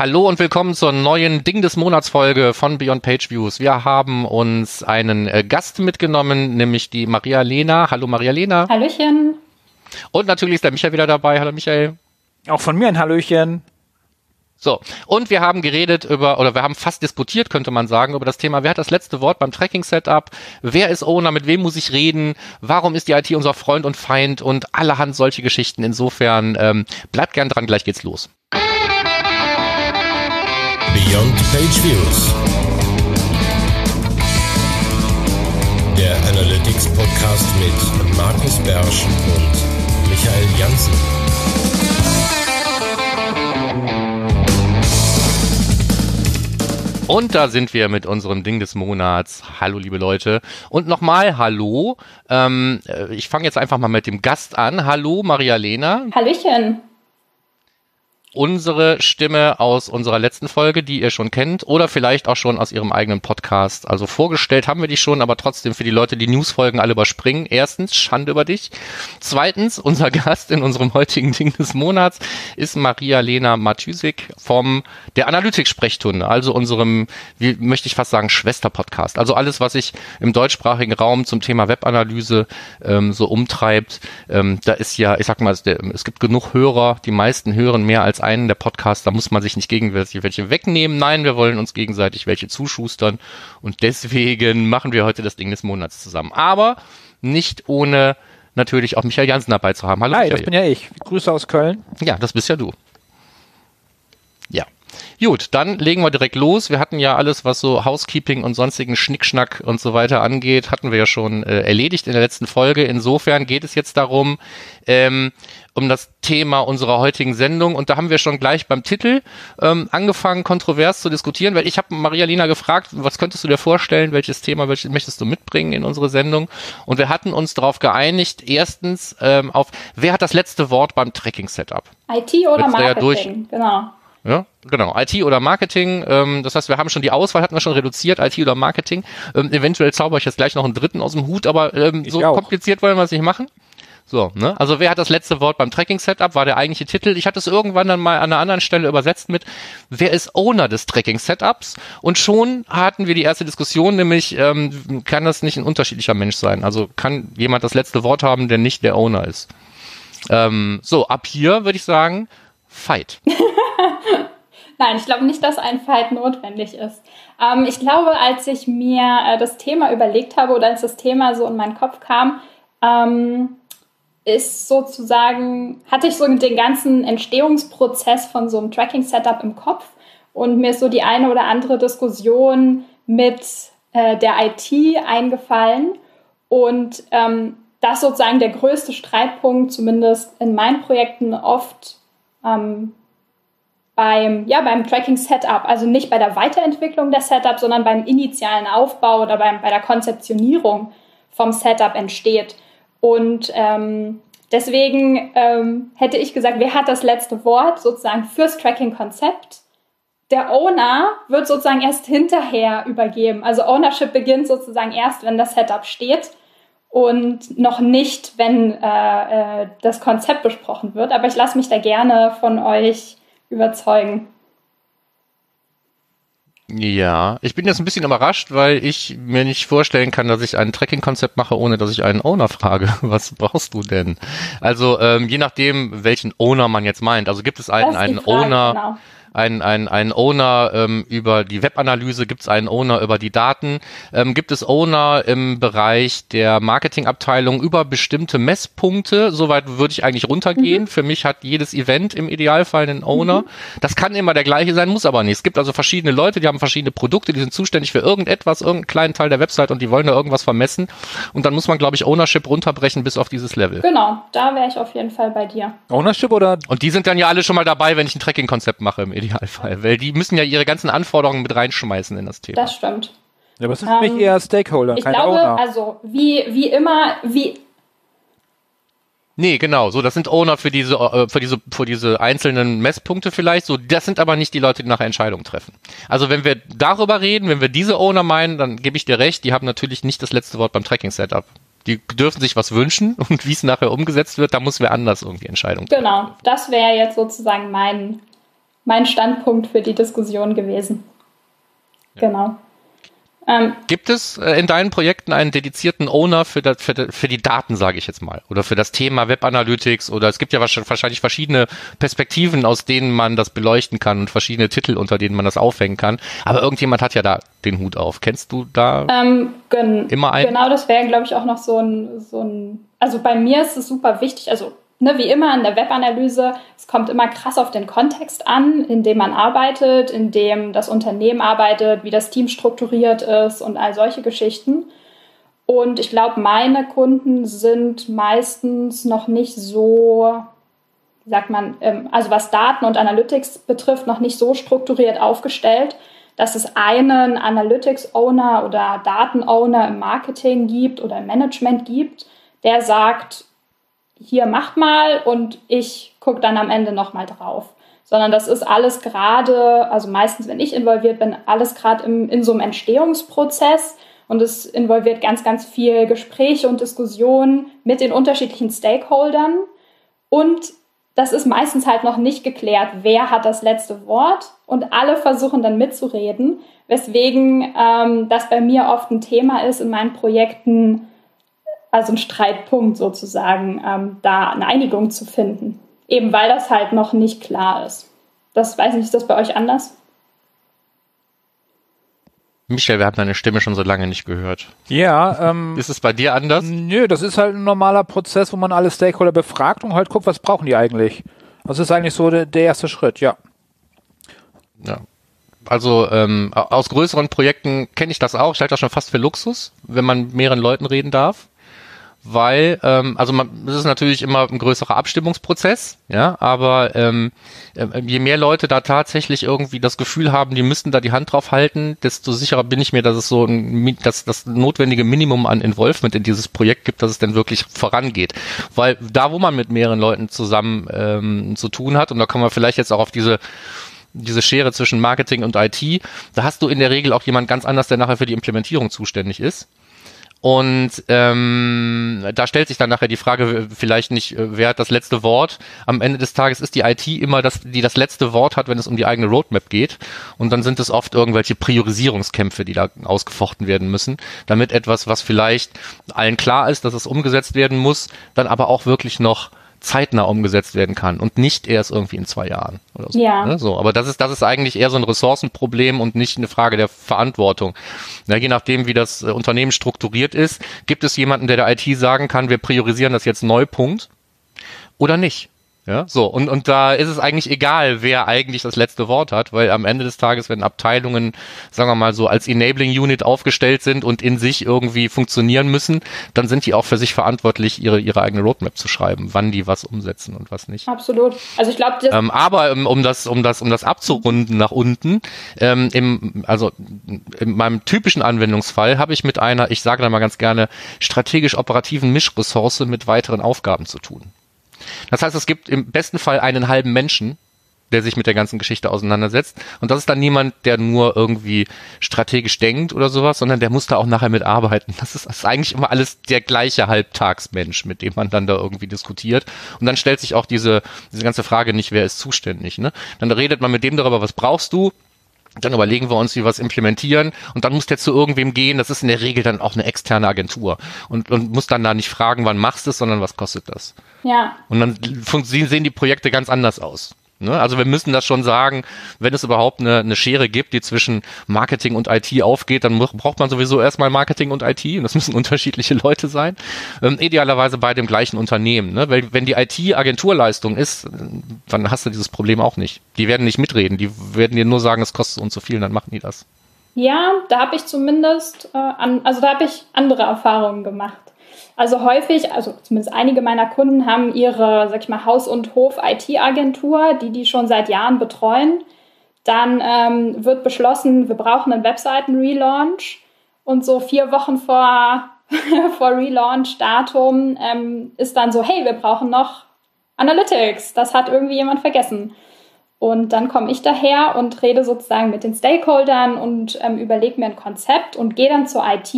Hallo und willkommen zur neuen Ding des Monats Folge von Beyond Page Views. Wir haben uns einen äh, Gast mitgenommen, nämlich die Maria Lena. Hallo Maria Lena. Hallöchen. Und natürlich ist der Michael wieder dabei. Hallo Michael. Auch von mir ein Hallöchen. So, und wir haben geredet über, oder wir haben fast disputiert, könnte man sagen, über das Thema, wer hat das letzte Wort beim Tracking-Setup, wer ist Owner, mit wem muss ich reden, warum ist die IT unser Freund und Feind und allerhand solche Geschichten. Insofern ähm, bleibt gern dran, gleich geht's los. Beyond Page Views. Der Analytics Podcast mit Markus Bersch und Michael Janssen. Und da sind wir mit unserem Ding des Monats. Hallo, liebe Leute. Und nochmal Hallo. Ähm, äh, ich fange jetzt einfach mal mit dem Gast an. Hallo, Maria Lena. Hallöchen unsere Stimme aus unserer letzten Folge, die ihr schon kennt, oder vielleicht auch schon aus ihrem eigenen Podcast. Also vorgestellt haben wir die schon, aber trotzdem für die Leute, die Newsfolgen alle überspringen. Erstens, Schande über dich. Zweitens, unser Gast in unserem heutigen Ding des Monats ist Maria Lena Matysik vom der Analytics-Sprechstunde, also unserem, wie möchte ich fast sagen, Schwester-Podcast. Also alles, was sich im deutschsprachigen Raum zum Thema Webanalyse ähm, so umtreibt. Ähm, da ist ja, ich sag mal, es gibt genug Hörer, die meisten hören mehr als einen der Podcasts, da muss man sich nicht gegenseitig welche wegnehmen. Nein, wir wollen uns gegenseitig welche zuschustern und deswegen machen wir heute das Ding des Monats zusammen. Aber nicht ohne natürlich auch Michael Jansen dabei zu haben. Hallo Hi, Michael. das bin ja ich. Grüße aus Köln. Ja, das bist ja du. Gut, dann legen wir direkt los. Wir hatten ja alles, was so Housekeeping und sonstigen Schnickschnack und so weiter angeht, hatten wir ja schon äh, erledigt in der letzten Folge. Insofern geht es jetzt darum, ähm, um das Thema unserer heutigen Sendung. Und da haben wir schon gleich beim Titel ähm, angefangen, kontrovers zu diskutieren, weil ich habe Maria Lina gefragt, was könntest du dir vorstellen, welches Thema welches möchtest du mitbringen in unsere Sendung? Und wir hatten uns darauf geeinigt, erstens ähm, auf, wer hat das letzte Wort beim Tracking-Setup? IT oder Marketing, ja genau. Ja, genau. IT oder Marketing. Ähm, das heißt, wir haben schon die Auswahl, hatten wir schon reduziert, IT oder Marketing. Ähm, eventuell zauber ich jetzt gleich noch einen dritten aus dem Hut, aber ähm, so auch. kompliziert wollen wir es nicht machen. So, ne? Also wer hat das letzte Wort beim Tracking-Setup, war der eigentliche Titel. Ich hatte es irgendwann dann mal an einer anderen Stelle übersetzt mit, wer ist Owner des Tracking-Setups? Und schon hatten wir die erste Diskussion, nämlich ähm, kann das nicht ein unterschiedlicher Mensch sein? Also kann jemand das letzte Wort haben, der nicht der Owner ist? Ähm, so, ab hier würde ich sagen, Fight. Nein, ich glaube nicht, dass ein Fight notwendig ist. Ähm, ich glaube, als ich mir äh, das Thema überlegt habe oder als das Thema so in meinen Kopf kam, ähm, ist sozusagen, hatte ich so den ganzen Entstehungsprozess von so einem Tracking-Setup im Kopf und mir ist so die eine oder andere Diskussion mit äh, der IT eingefallen und ähm, das sozusagen der größte Streitpunkt, zumindest in meinen Projekten oft ähm, beim, ja, beim Tracking-Setup, also nicht bei der Weiterentwicklung der Setup, sondern beim initialen Aufbau oder beim, bei der Konzeptionierung vom Setup entsteht. Und ähm, deswegen ähm, hätte ich gesagt, wer hat das letzte Wort sozusagen fürs Tracking-Konzept? Der Owner wird sozusagen erst hinterher übergeben. Also Ownership beginnt sozusagen erst, wenn das Setup steht und noch nicht, wenn äh, äh, das Konzept besprochen wird. Aber ich lasse mich da gerne von euch überzeugen. Ja, ich bin jetzt ein bisschen überrascht, weil ich mir nicht vorstellen kann, dass ich ein Tracking-Konzept mache, ohne dass ich einen Owner frage. Was brauchst du denn? Also ähm, je nachdem, welchen Owner man jetzt meint. Also gibt es einen, einen Frage, Owner. Genau einen, einen, einen Owner ähm, über die Webanalyse, gibt es einen Owner über die Daten, ähm, gibt es Owner im Bereich der Marketingabteilung über bestimmte Messpunkte. Soweit würde ich eigentlich runtergehen. Mhm. Für mich hat jedes Event im Idealfall einen Owner. Mhm. Das kann immer der gleiche sein, muss aber nicht. Es gibt also verschiedene Leute, die haben verschiedene Produkte, die sind zuständig für irgendetwas, irgendeinen kleinen Teil der Website und die wollen da irgendwas vermessen. Und dann muss man, glaube ich, Ownership runterbrechen bis auf dieses Level. Genau, da wäre ich auf jeden Fall bei dir. Ownership oder? Und die sind dann ja alle schon mal dabei, wenn ich ein Tracking-Konzept mache im Idealfall, weil die müssen ja ihre ganzen Anforderungen mit reinschmeißen in das Thema. Das stimmt. Ja, aber es mich ähm, eher Stakeholder, ich glaube, Owner. also wie, wie immer, wie Nee, genau. So, das sind Owner für diese, äh, für diese, für diese einzelnen Messpunkte vielleicht. So, das sind aber nicht die Leute, die nachher Entscheidungen treffen. Also wenn wir darüber reden, wenn wir diese Owner meinen, dann gebe ich dir recht. Die haben natürlich nicht das letzte Wort beim Tracking-Setup. Die dürfen sich was wünschen und wie es nachher umgesetzt wird, da muss wer anders irgendwie Entscheidungen treffen. Genau. Das wäre jetzt sozusagen mein mein Standpunkt für die Diskussion gewesen. Ja. Genau. Ähm, Gibt es äh, in deinen Projekten einen dedizierten Owner für, das, für, für die Daten, sage ich jetzt mal, oder für das Thema Web Analytics? Oder es gibt ja wahrscheinlich verschiedene Perspektiven, aus denen man das beleuchten kann und verschiedene Titel, unter denen man das aufhängen kann. Aber irgendjemand hat ja da den Hut auf. Kennst du da ähm, immer einen? Genau, das wäre, glaube ich, auch noch so ein, so ein. Also bei mir ist es super wichtig. Also ne, wie immer in der Webanalyse, es kommt immer krass auf den Kontext an, in dem man arbeitet, in dem das Unternehmen arbeitet, wie das Team strukturiert ist und all solche Geschichten. Und ich glaube, meine Kunden sind meistens noch nicht so, wie sagt man, ähm, also was Daten und Analytics betrifft, noch nicht so strukturiert aufgestellt, dass es einen Analytics-Owner oder Daten-Owner im Marketing gibt oder im Management gibt, der sagt, hier macht mal und ich gucke dann am Ende nochmal drauf. Sondern das ist alles gerade, also meistens, wenn ich involviert bin, alles gerade in so einem Entstehungsprozess und es involviert ganz, ganz viel Gespräche und Diskussionen mit den unterschiedlichen Stakeholdern. Und das ist meistens halt noch nicht geklärt, wer hat das letzte Wort und alle versuchen dann mitzureden, weswegen ähm, das bei mir oft ein Thema ist in meinen Projekten, also ein Streitpunkt sozusagen, ähm, da eine Einigung zu finden. Eben weil das halt noch nicht klar ist. Das weiß nicht, ist das bei euch anders? Michael, wir haben deine Stimme schon so lange nicht gehört. Ja, ähm, ist es bei dir anders? Nö, das ist halt ein normaler Prozess, wo man alle Stakeholder befragt und halt guckt, was brauchen die eigentlich. Das ist eigentlich so der, der erste Schritt, ja. Ja. Also ähm, aus größeren Projekten kenne ich das auch. Ich halte das schon fast für Luxus, wenn man mit mehreren Leuten reden darf weil, ähm, also man, das ist natürlich immer ein größerer Abstimmungsprozess, ja, aber ähm, äh, je mehr Leute da tatsächlich irgendwie das Gefühl haben, die müssten da die Hand drauf halten, desto sicherer bin ich mir, dass es so ein, dass das notwendige Minimum an Involvement in dieses Projekt gibt, dass es denn wirklich vorangeht. Weil da, wo man mit mehreren Leuten zusammen ähm, zu tun hat, und da kommen wir vielleicht jetzt auch auf diese diese Schere zwischen Marketing und IT, da hast du in der Regel auch jemand ganz anders, der nachher für die Implementierung zuständig ist. Und ähm, da stellt sich dann nachher die Frage, vielleicht nicht, äh, wer hat das letzte Wort? Am Ende des Tages ist die IT immer das, die das letzte Wort hat, wenn es um die eigene Roadmap geht. Und dann sind es oft irgendwelche Priorisierungskämpfe, die da ausgefochten werden müssen, damit etwas, was vielleicht allen klar ist, dass es umgesetzt werden muss, dann aber auch wirklich noch zeitnah umgesetzt werden kann und nicht erst irgendwie in zwei Jahren oder so. Ja. Ne? so aber das ist, das ist eigentlich eher so ein Ressourcenproblem und nicht eine Frage der Verantwortung. Ja, je nachdem, wie das äh, Unternehmen strukturiert ist, gibt es jemanden, der der IT sagen kann, wir priorisieren das jetzt neu, Punkt, oder nicht. Ja, so. Und, und da ist es eigentlich egal, wer eigentlich das letzte Wort hat, weil am Ende des Tages, wenn Abteilungen, sagen wir mal so, als Enabling Unit aufgestellt sind und in sich irgendwie funktionieren müssen, dann sind die auch für sich verantwortlich, ihre, ihre eigene Roadmap zu schreiben, wann die was umsetzen und was nicht. Absolut. Also ich glaube, ähm, aber um, um das, um das, um das abzurunden nach unten, ähm, im, also in meinem typischen Anwendungsfall habe ich mit einer, ich sage da mal ganz gerne, strategisch operativen Mischressource mit weiteren Aufgaben zu tun. Das heißt, es gibt im besten Fall einen halben Menschen, der sich mit der ganzen Geschichte auseinandersetzt. Und das ist dann niemand, der nur irgendwie strategisch denkt oder sowas, sondern der muss da auch nachher mitarbeiten. Das ist, das ist eigentlich immer alles der gleiche Halbtagsmensch, mit dem man dann da irgendwie diskutiert. Und dann stellt sich auch diese, diese ganze Frage nicht, wer ist zuständig. Ne? Dann redet man mit dem darüber, was brauchst du? Dann überlegen wir uns, wie wir es implementieren und dann muss der zu irgendwem gehen. Das ist in der Regel dann auch eine externe Agentur und, und muss dann da nicht fragen, wann machst du es, sondern was kostet das. Ja. Und dann sehen die Projekte ganz anders aus. Ne? Also wir müssen das schon sagen, wenn es überhaupt eine, eine Schere gibt, die zwischen Marketing und IT aufgeht, dann braucht man sowieso erstmal Marketing und IT und das müssen unterschiedliche Leute sein. Ähm, idealerweise bei dem gleichen Unternehmen. Ne? Weil wenn die IT Agenturleistung ist, dann hast du dieses Problem auch nicht. Die werden nicht mitreden, die werden dir nur sagen, es kostet uns zu viel, dann machen die das. Ja, da habe ich zumindest, äh, an, also da habe ich andere Erfahrungen gemacht. Also häufig, also zumindest einige meiner Kunden haben ihre, sag ich mal, Haus- und Hof-IT-Agentur, die die schon seit Jahren betreuen. Dann ähm, wird beschlossen, wir brauchen einen Webseiten-Relaunch. Und so vier Wochen vor, vor Relaunch-Datum ähm, ist dann so, hey, wir brauchen noch Analytics. Das hat irgendwie jemand vergessen. Und dann komme ich daher und rede sozusagen mit den Stakeholdern und ähm, überlege mir ein Konzept und gehe dann zur IT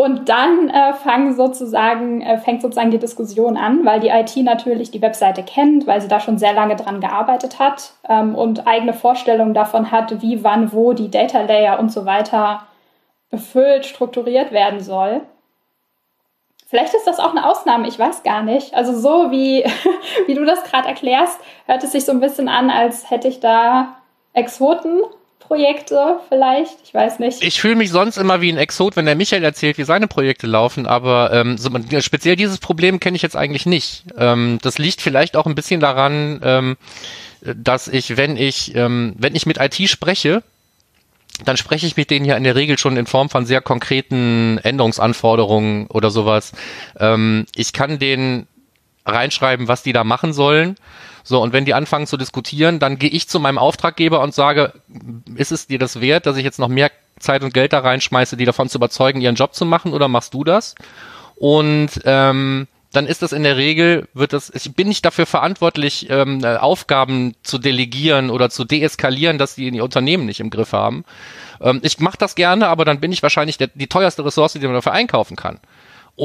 Und dann äh, fangen sozusagen, äh, fängt sozusagen die Diskussion an, weil die IT natürlich die Webseite kennt, weil sie da schon sehr lange dran gearbeitet hat ähm, und eigene Vorstellungen davon hat, wie, wann, wo die Data Layer und so weiter befüllt, strukturiert werden soll. Vielleicht ist das auch eine Ausnahme, ich weiß gar nicht. Also so wie, wie du das gerade erklärst, hört es sich so ein bisschen an, als hätte ich da Exoten Projekte vielleicht, ich weiß nicht. Ich fühle mich sonst immer wie ein Exot, wenn der Michael erzählt, wie seine Projekte laufen, aber ähm, so, speziell dieses Problem kenne ich jetzt eigentlich nicht. Ähm, das liegt vielleicht auch ein bisschen daran, ähm, dass ich, wenn ich, ähm, wenn ich mit IT spreche, dann spreche ich mit denen ja in der Regel schon in Form von sehr konkreten Änderungsanforderungen oder sowas. Ähm, ich kann denen reinschreiben, was die da machen sollen. So, und wenn die anfangen zu diskutieren, dann gehe ich zu meinem Auftraggeber und sage, ist es dir das wert, dass ich jetzt noch mehr Zeit und Geld da reinschmeiße, die davon zu überzeugen, ihren Job zu machen, oder machst du das? Und ähm, dann ist das in der Regel, wird das, ich bin nicht dafür verantwortlich, ähm, äh, Aufgaben zu delegieren oder zu deeskalieren, dass die in die Unternehmen nicht im Griff haben. Ähm, ich mache das gerne, aber dann bin ich wahrscheinlich der, die teuerste Ressource, die man dafür einkaufen kann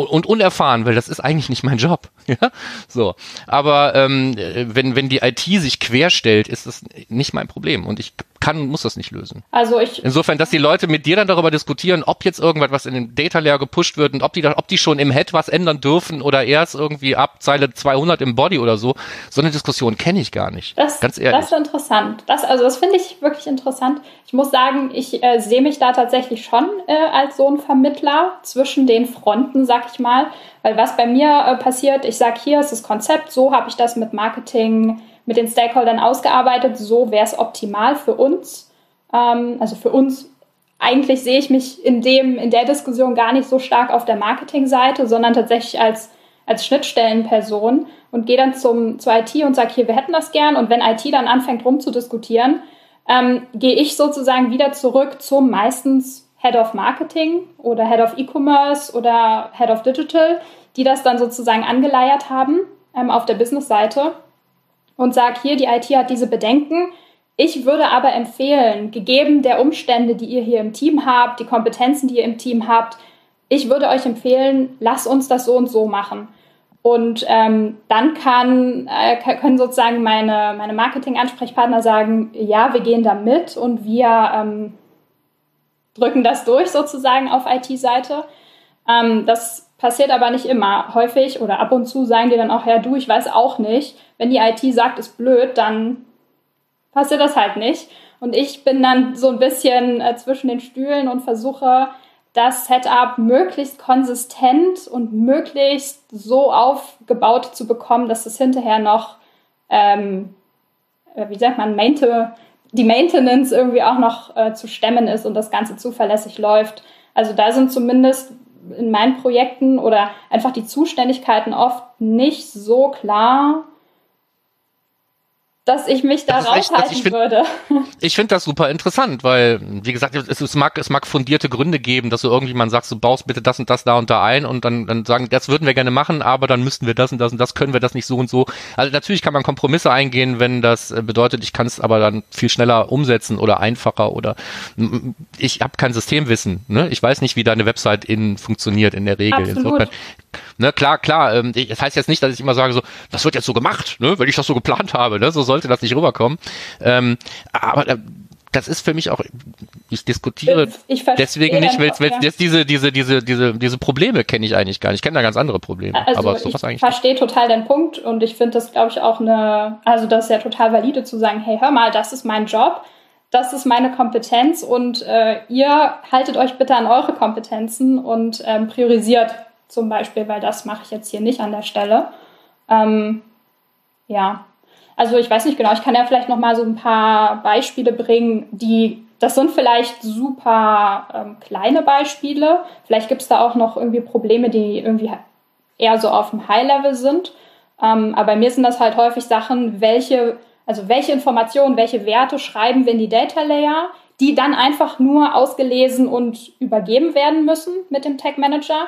und unerfahren, weil das ist eigentlich nicht mein Job. Ja? So. Aber ähm, wenn, wenn die IT sich querstellt, ist das nicht mein Problem. Und ich kann und muss das nicht lösen. Also ich. Insofern, dass die Leute mit dir dann darüber diskutieren, ob jetzt irgendwas was in den Data Layer gepusht wird und ob die, da, ob die schon im Head was ändern dürfen oder erst irgendwie ab Zeile 200 im Body oder so. So eine Diskussion kenne ich gar nicht. Das, ganz ehrlich. Das ist interessant. Das, also das finde ich wirklich interessant. Ich muss sagen, ich äh, sehe mich da tatsächlich schon äh, als so ein Vermittler zwischen den Fronten, sag ich mal. Weil was bei mir äh, passiert, ich sage, hier ist das Konzept, so habe ich das mit Marketing mit den Stakeholdern ausgearbeitet, so wäre es optimal für uns. Ähm, also für uns, eigentlich sehe ich mich in, dem, in der Diskussion gar nicht so stark auf der Marketingseite, sondern tatsächlich als, als Schnittstellenperson und gehe dann zum, zur IT und sage, hier, wir hätten das gern. Und wenn IT dann anfängt rumzudiskutieren, ähm, gehe ich sozusagen wieder zurück zum meistens Head of Marketing oder Head of E-Commerce oder Head of Digital, die das dann sozusagen angeleiert haben ähm, auf der Business-Seite und sage hier, die IT hat diese Bedenken. Ich würde aber empfehlen, gegeben der Umstände, die ihr hier im Team habt, die Kompetenzen, die ihr im Team habt, ich würde euch empfehlen, lass uns das so und so machen. Und ähm, dann kann, äh, können sozusagen meine, meine Marketing-Ansprechpartner sagen, ja, wir gehen da mit und wir ähm, drücken das durch sozusagen auf IT-Seite. Ähm, das Passiert aber nicht immer. Häufig oder ab und zu sagen die dann auch, ja du, ich weiß auch nicht. Wenn die IT sagt, ist blöd, dann passiert das halt nicht. Und ich bin dann so ein bisschen äh, zwischen den Stühlen und versuche, das Setup möglichst konsistent und möglichst so aufgebaut zu bekommen, dass es hinterher noch, ähm, äh, wie sagt man, Mainte, die Maintenance irgendwie auch noch äh, zu stemmen ist und das Ganze zuverlässig läuft. Also da sind zumindest in meinen Projekten oder einfach die Zuständigkeiten oft nicht so klar, dass ich mich da raushalten also find, würde. Ich finde das super interessant, weil, wie gesagt, es, es, mag, es mag fundierte Gründe geben, dass du irgendjemand sagst, du baust bitte das und das da und da ein und dann, dann sagen, das würden wir gerne machen, aber dann müssten wir das und das und das, können wir das nicht so und so. Also natürlich kann man Kompromisse eingehen, wenn das äh, bedeutet, ich kann es aber dann viel schneller umsetzen oder einfacher oder ich habe kein Systemwissen. Ne? Ich weiß nicht, wie deine Website in funktioniert in der Regel. Absolut. Insofern Ne, klar, klar. Ähm, das heißt jetzt nicht, dass ich immer sage, so, das wird jetzt so gemacht, ne, weil ich das so geplant habe. Ne? So sollte das nicht rüberkommen. Ähm, aber äh, das ist für mich auch, ich diskutiere ich deswegen nicht, weil ja. jetzt diese, diese, diese, diese, diese Probleme kenne ich eigentlich gar nicht. Ich kenne da ganz andere Probleme. Also aber sowas ich verstehe total den Punkt und ich finde das, glaube ich, auch eine, also das ist ja total valide zu sagen, hey, hör mal, das ist mein Job, das ist meine Kompetenz und äh, ihr haltet euch bitte an eure Kompetenzen und ähm, priorisiert zum Beispiel, weil das mache ich jetzt hier nicht an der Stelle. Ähm, ja, also ich weiß nicht genau, ich kann ja vielleicht noch mal so ein paar Beispiele bringen, die, das sind vielleicht super ähm, kleine Beispiele. Vielleicht gibt es da auch noch irgendwie Probleme, die irgendwie eher so auf dem High-Level sind. Ähm, aber bei mir sind das halt häufig Sachen, welche, also welche Informationen, welche Werte schreiben wir in die Data Layer, die dann einfach nur ausgelesen und übergeben werden müssen mit dem Tag Manager.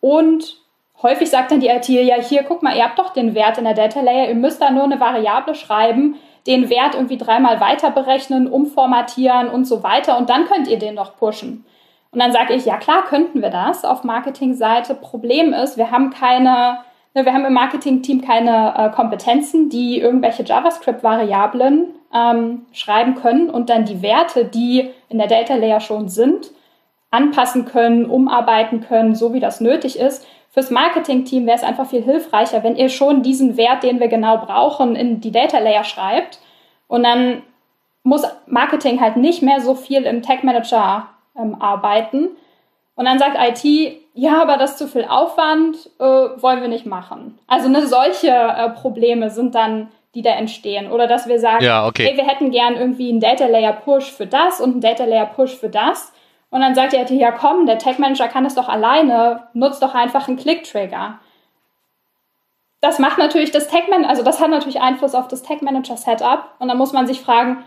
Und häufig sagt dann die IT, ja, hier, guck mal, ihr habt doch den Wert in der Data Layer, ihr müsst da nur eine Variable schreiben, den Wert irgendwie dreimal weiter berechnen, umformatieren und so weiter und dann könnt ihr den noch pushen. Und dann sage ich, ja klar, könnten wir das auf Marketingseite. Problem ist, wir haben keine, ne, wir haben im Marketing-Team keine äh, Kompetenzen, die irgendwelche JavaScript-Variablen ähm, schreiben können und dann die Werte, die in der Data Layer schon sind, anpassen können, umarbeiten können, so wie das nötig ist. Fürs Marketing-Team wäre es einfach viel hilfreicher, wenn ihr schon diesen Wert, den wir genau brauchen, in die Data Layer schreibt. Und dann muss Marketing halt nicht mehr so viel im Tech Manager ähm, arbeiten. Und dann sagt IT, ja, aber das ist zu viel Aufwand, äh, wollen wir nicht machen. Also ne, solche äh, Probleme sind dann, die da entstehen. Oder dass wir sagen, ja, okay. hey, wir hätten gern irgendwie einen Data Layer Push für das und einen Data Layer Push für das. Und dann sagt die IT, ja komm, der Tech Manager kann es doch alleine, nutzt doch einfach einen Click-Trigger. Das macht natürlich das Tech Manager, also das hat natürlich Einfluss auf das Tech Manager Setup. Und dann muss man sich fragen,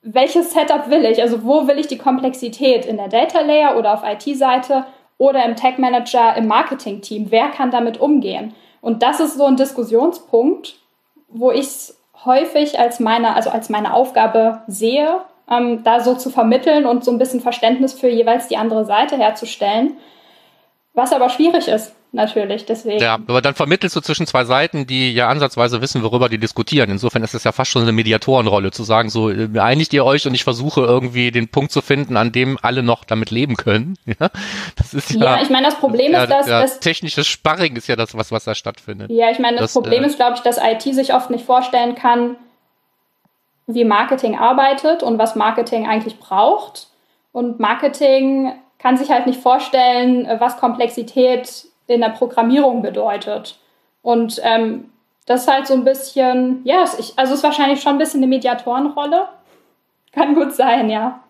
welches Setup will ich? Also wo will ich die Komplexität? In der Data Layer oder auf IT-Seite oder im Tech Manager im Marketing-Team? Wer kann damit umgehen? Und das ist so ein Diskussionspunkt, wo ich es häufig als meine, also als meine Aufgabe sehe, ähm, da so zu vermitteln und so ein bisschen Verständnis für jeweils die andere Seite herzustellen. Was aber schwierig ist, natürlich. Deswegen. Ja, aber dann vermittelst du zwischen zwei Seiten, die ja ansatzweise wissen, worüber die diskutieren. Insofern ist es ja fast schon eine Mediatorenrolle, zu sagen, so äh, einigt ihr euch und ich versuche irgendwie den Punkt zu finden, an dem alle noch damit leben können. Ja, das ist ja. Ja, ich meine, das Problem ja, ist, dass ja, das technisches Sparring ist ja das, was was da stattfindet. Ja, ich meine, das, das Problem äh, ist, glaube ich, dass IT sich oft nicht vorstellen kann, wie Marketing arbeitet und was Marketing eigentlich braucht. Und Marketing kann sich halt nicht vorstellen, was Komplexität in der Programmierung bedeutet. Und ähm, das ist halt so ein bisschen, ja, ich, also es ist wahrscheinlich schon ein bisschen eine Mediatorenrolle. Kann gut sein, ja.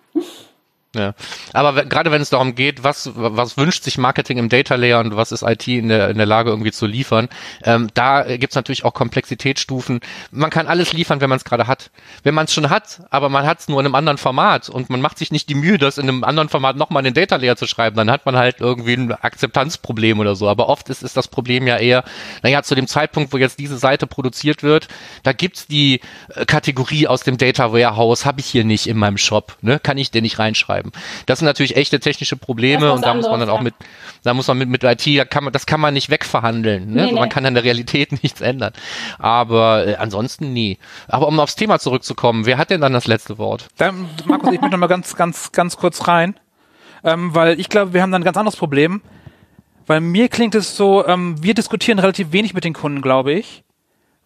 Ja. Aber gerade wenn es darum geht, was, was wünscht sich Marketing im Data Layer und was ist IT in der, in der Lage irgendwie zu liefern, ähm, da gibt's natürlich auch Komplexitätsstufen. Man kann alles liefern, wenn man es gerade hat. Wenn man es schon hat, aber man hat es nur in einem anderen Format und man macht sich nicht die Mühe, das in einem anderen Format nochmal in den Data Layer zu schreiben, dann hat man halt irgendwie ein Akzeptanzproblem oder so. Aber oft ist, ist das Problem ja eher, naja, zu dem Zeitpunkt, wo jetzt diese Seite produziert wird, da gibt's die äh, Kategorie aus dem Data Warehouse, habe ich hier nicht in meinem Shop, ne? Kann ich den nicht reinschreiben betreiben. Das sind natürlich echte technische Probleme und da anderes, muss man dann auch ja. mit, da muss man mit, mit IT, da kann man, das kann man nicht wegverhandeln. Ne? Nee, nee. Man kann an der Realität nichts ändern. Aber äh, ansonsten nie. Aber um aufs Thema zurückzukommen, wer hat denn dann das letzte Wort? Dann, Markus, ich möchte noch mal ganz, ganz, ganz kurz rein, ähm, weil ich glaube, wir haben dann ein ganz anderes Problem. Weil mir klingt es so, ähm, wir diskutieren relativ wenig mit den Kunden, glaube ich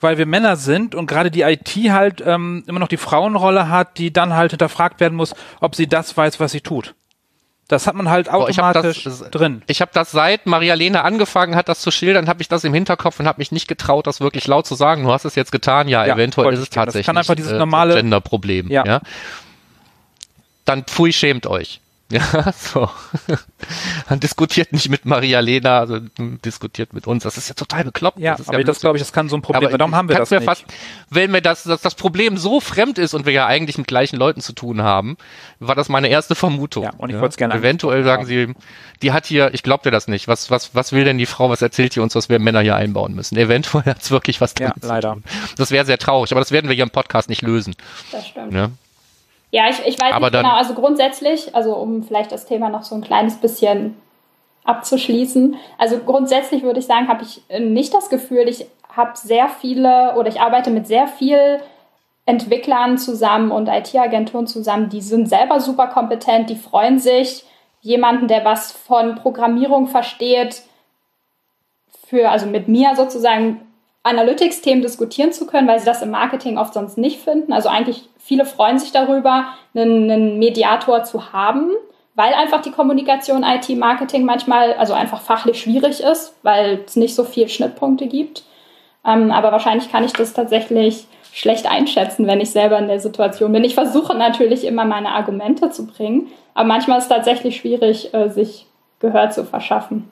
weil wir Männer sind und gerade die IT halt ähm, immer noch die Frauenrolle hat, die dann halt hinterfragt werden muss, ob sie das weiß, was sie tut. Das hat man halt automatisch Boah, ich das, drin. Ich habe das seit Maria Lena angefangen hat, das zu schildern, habe ich das im Hinterkopf und habe mich nicht getraut, das wirklich laut zu sagen. Du hast es jetzt getan, ja, ja eventuell ist es tatsächlich das kann einfach dieses normale äh, Genderproblem. Ja. ja. Dann pfui, schämt euch. Ja, so. Man diskutiert nicht mit Maria Lena, also diskutiert mit uns. Das ist ja total bekloppt. Ja, das aber ja das glaube ich, das kann so ein Problem sein. Darum haben wir das nicht. Fast, wenn mir das, dass das Problem so fremd ist und wir ja eigentlich mit gleichen Leuten zu tun haben, war das meine erste Vermutung. Ja, und ich ja. wollte es gerne. Eventuell sagen sie, die hat hier, ich glaube dir das nicht. Was, was, was will denn die Frau? Was erzählt die uns, was wir Männer hier einbauen müssen? Eventuell hat es wirklich was damit ja, leider. Das wäre sehr traurig, aber das werden wir hier im Podcast nicht lösen. Das stimmt. Ja? Ja, ich, ich weiß Aber nicht genau. Also grundsätzlich, also um vielleicht das Thema noch so ein kleines bisschen abzuschließen. Also grundsätzlich würde ich sagen, habe ich nicht das Gefühl, ich habe sehr viele oder ich arbeite mit sehr viel Entwicklern zusammen und IT-Agenturen zusammen, die sind selber super kompetent, die freuen sich, jemanden, der was von Programmierung versteht, für, also mit mir sozusagen Analytics-Themen diskutieren zu können, weil sie das im Marketing oft sonst nicht finden. Also eigentlich viele freuen sich darüber, einen, einen Mediator zu haben, weil einfach die Kommunikation IT-Marketing manchmal, also einfach fachlich schwierig ist, weil es nicht so viele Schnittpunkte gibt. Ähm, aber wahrscheinlich kann ich das tatsächlich schlecht einschätzen, wenn ich selber in der Situation bin. Ich versuche natürlich immer meine Argumente zu bringen, aber manchmal ist es tatsächlich schwierig, äh, sich Gehör zu verschaffen.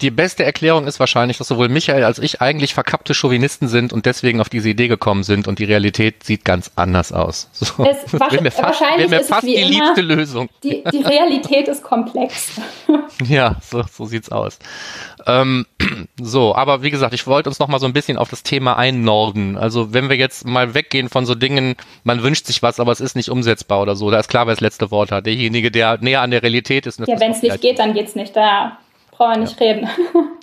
Die beste Erklärung ist wahrscheinlich, dass sowohl Michael als ich eigentlich verkappte Chauvinisten sind und deswegen auf diese Idee gekommen sind und die Realität sieht ganz anders aus. So. Es, wäre mir fast, wär mir fast die liebste Lösung. Die, die Realität ist komplex. Ja, so, so sieht's aus. Ähm, so, aber wie gesagt, ich wollte uns noch mal so ein bisschen auf das Thema einnorden. Also wenn wir jetzt mal weggehen von so Dingen, man wünscht sich was, aber es ist nicht umsetzbar oder so, da ist klar, wer das letzte Wort hat. Derjenige, der näher an der Realität ist. Ja, wenn es nicht geht, dann geht's nicht. Da brauchen wir nicht ja. reden.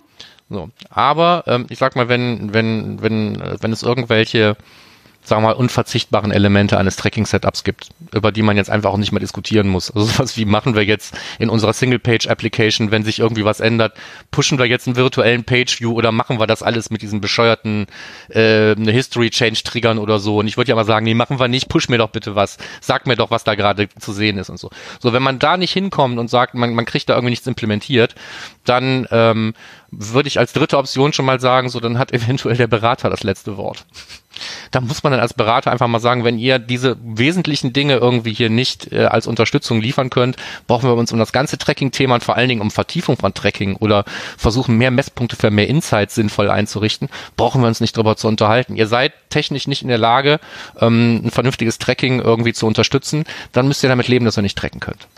So, aber ähm, ich sag mal, wenn wenn wenn wenn es irgendwelche sagen wir mal, unverzichtbaren Elemente eines Tracking-Setups gibt, über die man jetzt einfach auch nicht mehr diskutieren muss. Also sowas wie machen wir jetzt in unserer Single-Page-Application, wenn sich irgendwie was ändert, pushen wir jetzt einen virtuellen Page-View oder machen wir das alles mit diesen bescheuerten äh, History-Change-Triggern oder so. Und ich würde ja mal sagen, nee, machen wir nicht, push mir doch bitte was, sag mir doch, was da gerade zu sehen ist und so. So, wenn man da nicht hinkommt und sagt, man, man kriegt da irgendwie nichts implementiert, dann ähm, würde ich als dritte Option schon mal sagen, so dann hat eventuell der Berater das letzte Wort. Da muss man dann als Berater einfach mal sagen, wenn ihr diese wesentlichen Dinge irgendwie hier nicht äh, als Unterstützung liefern könnt, brauchen wir uns um das ganze Tracking-Thema und vor allen Dingen um Vertiefung von Tracking oder versuchen mehr Messpunkte für mehr Insights sinnvoll einzurichten, brauchen wir uns nicht darüber zu unterhalten. Ihr seid technisch nicht in der Lage, ähm, ein vernünftiges Tracking irgendwie zu unterstützen, dann müsst ihr damit leben, dass ihr nicht tracken könnt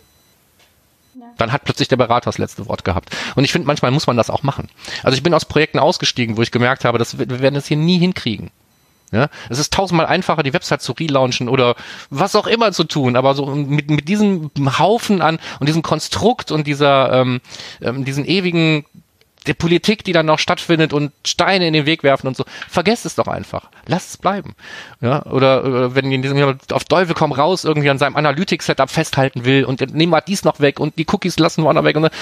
dann hat plötzlich der Berater das letzte Wort gehabt. Und ich finde, manchmal muss man das auch machen. Also ich bin aus Projekten ausgestiegen, wo ich gemerkt habe, dass wir, wir werden das hier nie hinkriegen. Ja, es ist tausendmal einfacher, die Website zu relaunchen oder was auch immer zu tun, aber so mit, mit diesem Haufen an und diesem Konstrukt und dieser ähm, ähm, diesen ewigen der Politik, die dann noch stattfindet und Steine in den Weg werfen und so. Vergesst es doch einfach. Lasst es bleiben. Ja, oder, oder wenn in diesem auf Teufel komm raus irgendwie an seinem Analytics-Setup festhalten will und nehmen wir dies noch weg und die Cookies lassen wir noch weg und dann,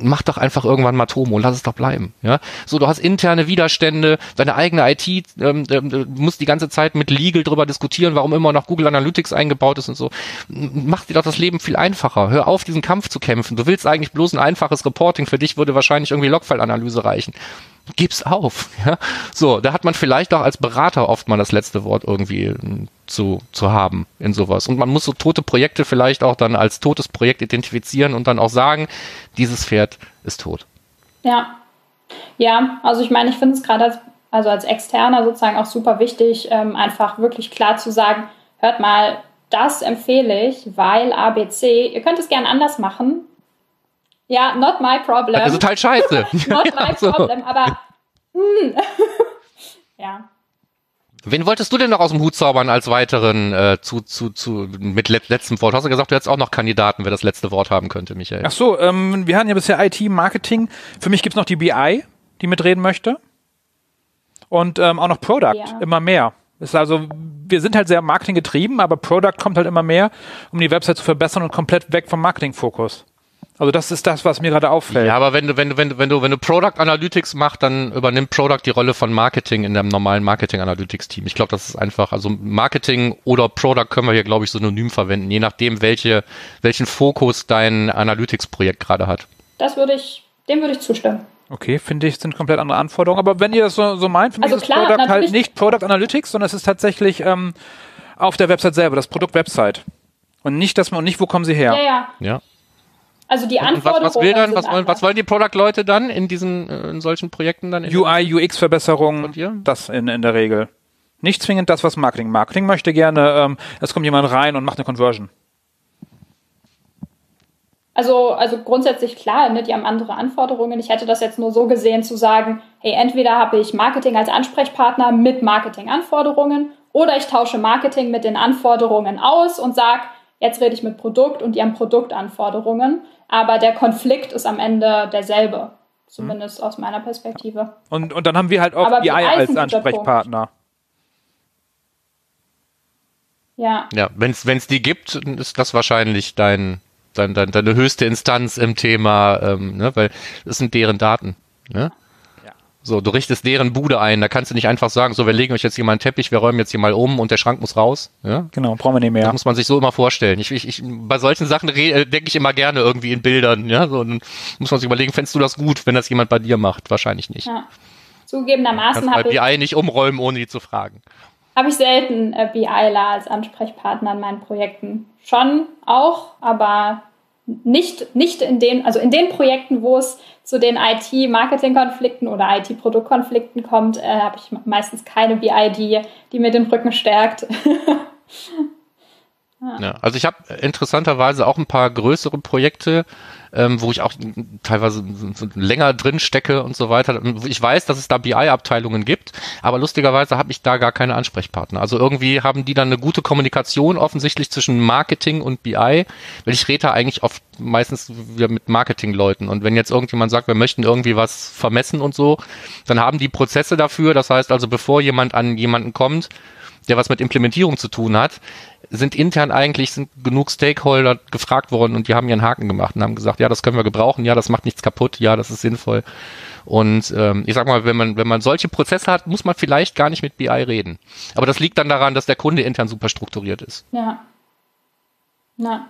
mach doch einfach irgendwann mal Tomo, lass es doch bleiben. Ja, so du hast interne Widerstände, deine eigene IT ähm, ähm, muss die ganze Zeit mit Legal drüber diskutieren, warum immer noch Google Analytics eingebaut ist und so. Mach dir doch das Leben viel einfacher. Hör auf, diesen Kampf zu kämpfen. Du willst eigentlich bloß ein einfaches Reporting. Für dich würde wahrscheinlich irgendwie Logfile Analyse reichen. Gib's auf. Ja? So, da hat man vielleicht auch als Berater oft mal das letzte Wort irgendwie hm, zu, zu haben in sowas. Und man muss so tote Projekte vielleicht auch dann als totes Projekt identifizieren und dann auch sagen, dieses Pferd ist tot. Ja. Ja, also ich meine, ich finde es gerade als, also als Externer sozusagen auch super wichtig, ähm, einfach wirklich klar zu sagen, hört mal, das empfehle ich, weil ABC, ihr könnt es gern anders machen, ja, not my problem. Das ist total scheiße. not ja, my so. problem, aber hm. ja. Wen wolltest du denn noch aus dem Hut zaubern als weiteren äh, zu, zu, zu mit let letztem Wort? Hast du gesagt, du hättest auch noch Kandidaten, wer das letzte Wort haben könnte, Michael? Ach so, ähm, wir hatten ja bisher IT, Marketing. Für mich gibt's noch die BI, die mitreden möchte. Und ähm, auch noch Product, ja. immer mehr. Ist also, wir sind halt sehr Marketing getrieben, aber Product kommt halt immer mehr, um die Website zu verbessern und komplett weg vom Marketing-Fokus. Also das ist das, was mir gerade auffällt. Ja, aber wenn du, wenn du, wenn du, wenn du, wenn du Product Analytics machst, dann übernimmt Product die Rolle von Marketing in deinem normalen Marketing Analytics Team. Ich glaube, das ist einfach, also Marketing oder Product können wir hier, glaube ich, synonym verwenden, je nachdem, welche, welchen Fokus dein Analytics Projekt gerade hat. Das würde ich, dem würde ich zustimmen. Okay, finde ich, sind komplett andere Anforderungen. Aber wenn ihr das so, so meint, für mich also ist klar, Product halt nicht Product Analytics, sondern es ist tatsächlich ähm, auf der Website selber, das Produkt Website. Und nicht, dass man, und nicht, wo kommen sie her? Ja, ja. Ja. Also die Anforderungen. Was, was, will dann, was, wollen, was wollen die Product-Leute dann in diesen, äh, in solchen Projekten dann? UI, UX-Verbesserungen, das in, in der Regel. Nicht zwingend das, was Marketing. Marketing möchte gerne, ähm, es kommt jemand rein und macht eine Conversion. Also, also grundsätzlich klar, ne, die haben andere Anforderungen. Ich hätte das jetzt nur so gesehen zu sagen, hey, entweder habe ich Marketing als Ansprechpartner mit Marketing-Anforderungen oder ich tausche Marketing mit den Anforderungen aus und sage, jetzt rede ich mit Produkt und die haben Produktanforderungen aber der Konflikt ist am Ende derselbe, zumindest hm. aus meiner Perspektive. Und, und dann haben wir halt auch aber BI als Ansprechpartner. Ja. Ja, wenn es die gibt, ist das wahrscheinlich dein, dein, dein, deine höchste Instanz im Thema, ähm, ne, weil das sind deren Daten. Ne? So, du richtest deren Bude ein. Da kannst du nicht einfach sagen, so, wir legen euch jetzt hier mal einen Teppich, wir räumen jetzt hier mal um und der Schrank muss raus. Ja? Genau, brauchen wir nicht mehr. Das muss man sich so immer vorstellen. Ich, ich, ich, bei solchen Sachen äh, denke ich immer gerne irgendwie in Bildern. Ja, so, dann muss man sich überlegen, fändest du das gut, wenn das jemand bei dir macht? Wahrscheinlich nicht. Ja. Zugegebenermaßen habe ich BI nicht umräumen, ohne die zu fragen. Habe ich selten äh, BIler als Ansprechpartner in meinen Projekten. Schon auch, aber nicht, nicht in den, also in den Projekten, wo es zu den IT-Marketing-Konflikten oder IT-Produktkonflikten kommt, äh, habe ich meistens keine BI, die, die mir den Rücken stärkt. Ja, also ich habe interessanterweise auch ein paar größere Projekte, ähm, wo ich auch teilweise länger drin stecke und so weiter. Ich weiß, dass es da BI-Abteilungen gibt, aber lustigerweise habe ich da gar keine Ansprechpartner. Also irgendwie haben die dann eine gute Kommunikation offensichtlich zwischen Marketing und BI, weil ich rede da eigentlich oft meistens wieder mit Marketingleuten und wenn jetzt irgendjemand sagt, wir möchten irgendwie was vermessen und so, dann haben die Prozesse dafür. Das heißt also, bevor jemand an jemanden kommt, der was mit Implementierung zu tun hat, sind intern eigentlich sind genug Stakeholder gefragt worden und die haben ihren Haken gemacht und haben gesagt, ja, das können wir gebrauchen, ja, das macht nichts kaputt, ja, das ist sinnvoll. Und ähm, ich sag mal, wenn man wenn man solche Prozesse hat, muss man vielleicht gar nicht mit BI reden. Aber das liegt dann daran, dass der Kunde intern super strukturiert ist. Ja. Na.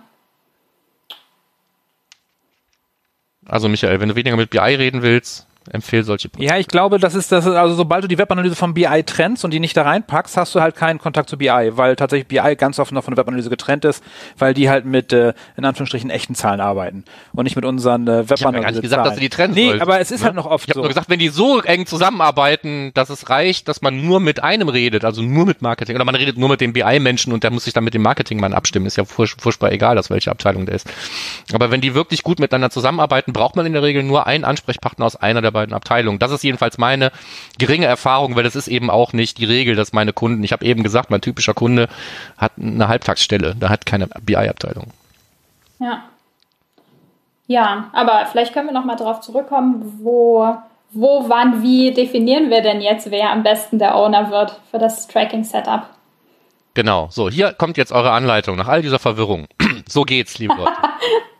Also Michael, wenn du weniger mit BI reden willst, empfehle solche Prozesse. Ja, ich glaube, das ist, das ist, also sobald du die Webanalyse von BI trennst und die nicht da reinpackst, hast du halt keinen Kontakt zu BI, weil tatsächlich BI ganz oft noch von der Webanalyse getrennt ist, weil die halt mit, äh, in Anführungsstrichen, echten Zahlen arbeiten und nicht mit unseren äh, Webanalyse. Ich habe gar nicht gesagt, dass du die trennen Nee, sollst, aber es ist ne? halt noch oft ich hab so. Ich habe nur gesagt, wenn die so eng zusammenarbeiten, dass es reicht, dass man nur mit einem redet, also nur mit Marketing, oder man redet nur mit dem BI-Menschen und der muss sich dann mit dem Marketingmann abstimmen, ist ja furchtbar egal, aus welcher Abteilung der ist. Aber wenn die wirklich gut miteinander zusammenarbeiten, braucht man in der Regel nur einen Ansprechpartner aus einer der beiden Abteilungen. Das ist jedenfalls meine geringe Erfahrung, weil das ist eben auch nicht die Regel, dass meine Kunden, ich habe eben gesagt, mein typischer Kunde hat eine Halbtagsstelle, da hat keine BI-Abteilung. Ja. Ja, aber vielleicht können wir nochmal darauf zurückkommen, wo, wo, wann, wie definieren wir denn jetzt, wer am besten der Owner wird für das Tracking-Setup? Genau, so, hier kommt jetzt eure Anleitung nach all dieser Verwirrung. so geht's, liebe Leute.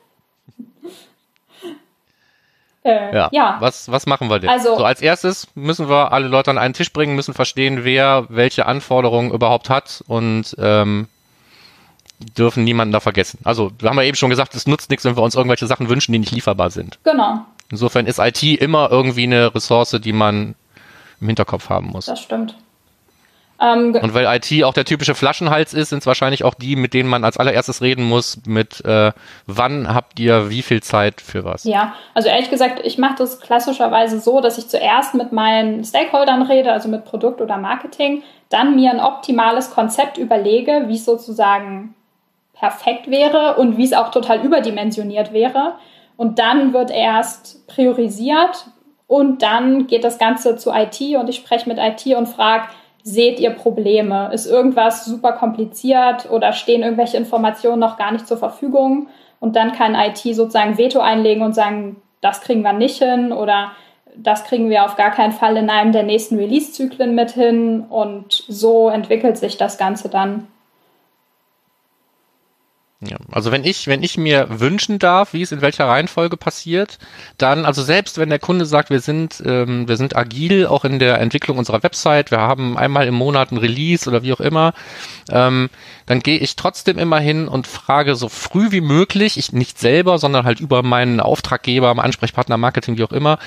Äh, ja. ja. Was, was machen wir denn? Also, so als erstes müssen wir alle Leute an einen Tisch bringen, müssen verstehen, wer welche Anforderungen überhaupt hat und ähm, dürfen niemanden da vergessen. Also, da haben wir eben schon gesagt, es nutzt nichts, wenn wir uns irgendwelche Sachen wünschen, die nicht lieferbar sind. Genau. Insofern ist IT immer irgendwie eine Ressource, die man im Hinterkopf haben muss. Das stimmt. Ähm, und weil IT auch der typische Flaschenhals ist, sind es wahrscheinlich auch die, mit denen man als allererstes reden muss, mit äh, wann habt ihr wie viel Zeit für was? Ja, also ehrlich gesagt, ich mache das klassischerweise so, dass ich zuerst mit meinen Stakeholdern rede, also mit Produkt oder Marketing, dann mir ein optimales Konzept überlege, wie es sozusagen perfekt wäre und wie es auch total überdimensioniert wäre. Und dann wird erst priorisiert und dann geht das Ganze zu IT und ich spreche mit IT und frage, seht ihr Probleme? Ist irgendwas super kompliziert oder stehen irgendwelche Informationen noch gar nicht zur Verfügung? Und dann kann IT sozusagen Veto einlegen und sagen, das kriegen wir nicht hin oder das kriegen wir auf gar keinen Fall in einem der nächsten Release-Zyklen mit hin. Und so entwickelt sich das Ganze dann. Ja, also wenn ich, wenn ich mir wünschen darf, wie es in welcher Reihenfolge passiert, dann, also selbst wenn der Kunde sagt, wir sind, ähm, wir sind agil, auch in der Entwicklung unserer Website, wir haben einmal im Monat ein Release oder wie auch immer, ähm, dann gehe ich trotzdem immer hin und frage so früh wie möglich, ich nicht selber, sondern halt über meinen Auftraggeber, Ansprechpartner, Marketing, wie auch immer,